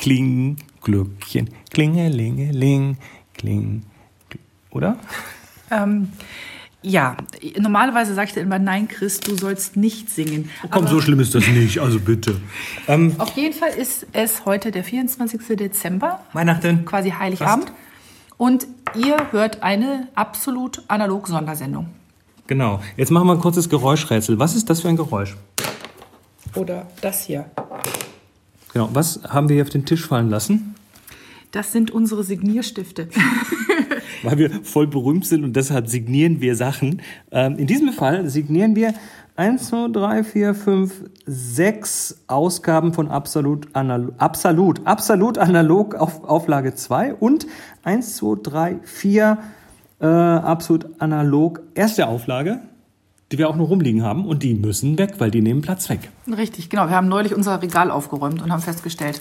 kling, Glöckchen, klingelingeling, kling, oder? Ähm, ja, normalerweise sagt er immer, nein, Chris, du sollst nicht singen. Oh, komm, Aber so schlimm ist das nicht, also bitte. Ähm, auf jeden Fall ist es heute der 24. Dezember. Weihnachten. Quasi Heiligabend. Fast. Und ihr hört eine absolut analog Sondersendung. Genau. Jetzt machen wir ein kurzes Geräuschrätsel. Was ist das für ein Geräusch? Oder das hier. Genau. Was haben wir hier auf den Tisch fallen lassen? Das sind unsere Signierstifte. Weil wir voll berühmt sind und deshalb signieren wir Sachen. Ähm, in diesem Fall signieren wir 1, 2, 3, 4, 5, 6 Ausgaben von Absolut Analog, Absolut, Absolut Analog auf Auflage 2 und 1, 2, 3, 4 äh, Absolut Analog erste Auflage die wir auch noch rumliegen haben und die müssen weg, weil die nehmen Platz weg. Richtig, genau. Wir haben neulich unser Regal aufgeräumt und haben festgestellt,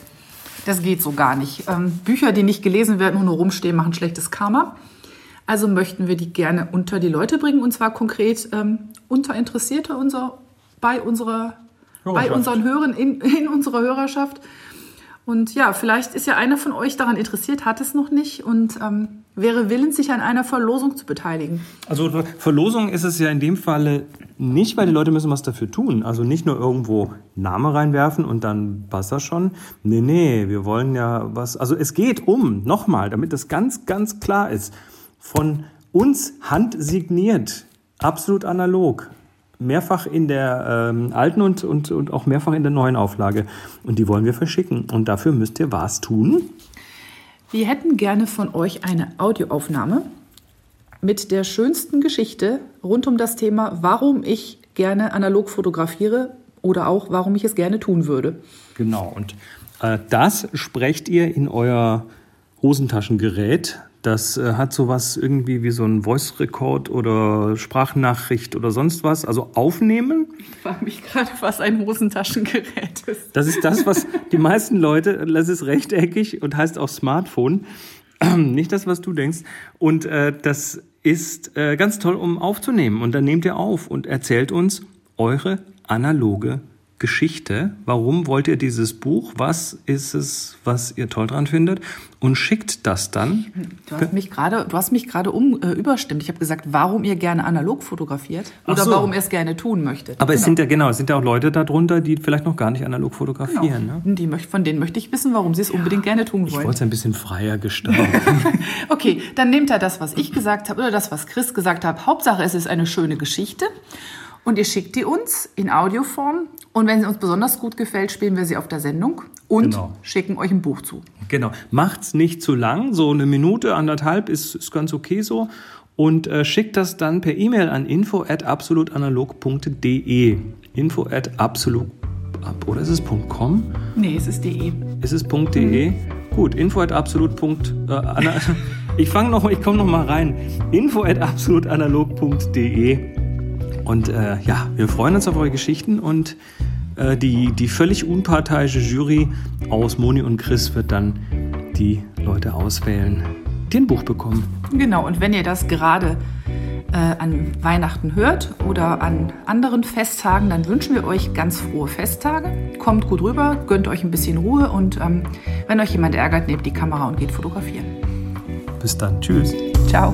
das geht so gar nicht. Ähm, Bücher, die nicht gelesen werden und nur rumstehen, machen schlechtes Karma. Also möchten wir die gerne unter die Leute bringen und zwar konkret ähm, unter Interessierte unser, bei, unserer, bei unseren Hörern, in, in unserer Hörerschaft. Und ja, vielleicht ist ja einer von euch daran interessiert, hat es noch nicht und ähm, wäre willens, sich an einer Verlosung zu beteiligen. Also Verlosung ist es ja in dem Falle nicht, weil die Leute müssen was dafür tun. Also nicht nur irgendwo Name reinwerfen und dann passt das schon. Nee, nee, wir wollen ja was. Also es geht um, nochmal, damit das ganz, ganz klar ist, von uns handsigniert, absolut analog mehrfach in der ähm, alten und, und, und auch mehrfach in der neuen Auflage. Und die wollen wir verschicken. Und dafür müsst ihr was tun? Wir hätten gerne von euch eine Audioaufnahme mit der schönsten Geschichte rund um das Thema, warum ich gerne analog fotografiere oder auch warum ich es gerne tun würde. Genau, und äh, das sprecht ihr in euer Hosentaschengerät das äh, hat sowas irgendwie wie so ein Voice-Record oder Sprachnachricht oder sonst was. Also aufnehmen. Ich frage mich gerade, was ein Hosentaschengerät ist. Das ist das, was die meisten Leute, das ist rechteckig und heißt auch Smartphone. Nicht das, was du denkst. Und äh, das ist äh, ganz toll, um aufzunehmen. Und dann nehmt ihr auf und erzählt uns eure analoge Geschichte. Warum wollt ihr dieses Buch? Was ist es, was ihr toll dran findet? Und schickt das dann. Du hast mich gerade, du hast mich gerade um, äh, überstimmt. Ich habe gesagt, warum ihr gerne analog fotografiert oder so. warum ihr es gerne tun möchtet. Aber genau. es sind ja genau, es sind ja auch Leute darunter, die vielleicht noch gar nicht analog fotografieren. Genau. Ne? Die, von denen möchte ich wissen, warum sie es unbedingt gerne tun wollen. Ich wollte es ein bisschen freier gestalten. okay, dann nehmt er das, was ich gesagt habe oder das, was Chris gesagt hat. Hauptsache, es ist eine schöne Geschichte. Und ihr schickt die uns in Audioform. Und wenn sie uns besonders gut gefällt, spielen wir sie auf der Sendung und genau. schicken euch ein Buch zu. Genau. Macht's nicht zu lang. So eine Minute, anderthalb ist, ist ganz okay so. Und äh, schickt das dann per E-Mail an info at absolutanalog.de. Info at absolut. Oder ist es .com? Nee, es ist .de. Ist es .de? Mhm. Gut, info at absolut. Äh, ich fange noch, ich komme noch mal rein. Info at absolutanalog.de und äh, ja, wir freuen uns auf eure Geschichten und äh, die, die völlig unparteiische Jury aus Moni und Chris wird dann die Leute auswählen, die ein Buch bekommen. Genau, und wenn ihr das gerade äh, an Weihnachten hört oder an anderen Festtagen, dann wünschen wir euch ganz frohe Festtage. Kommt gut rüber, gönnt euch ein bisschen Ruhe und ähm, wenn euch jemand ärgert, nehmt die Kamera und geht fotografieren. Bis dann. Tschüss. Ciao.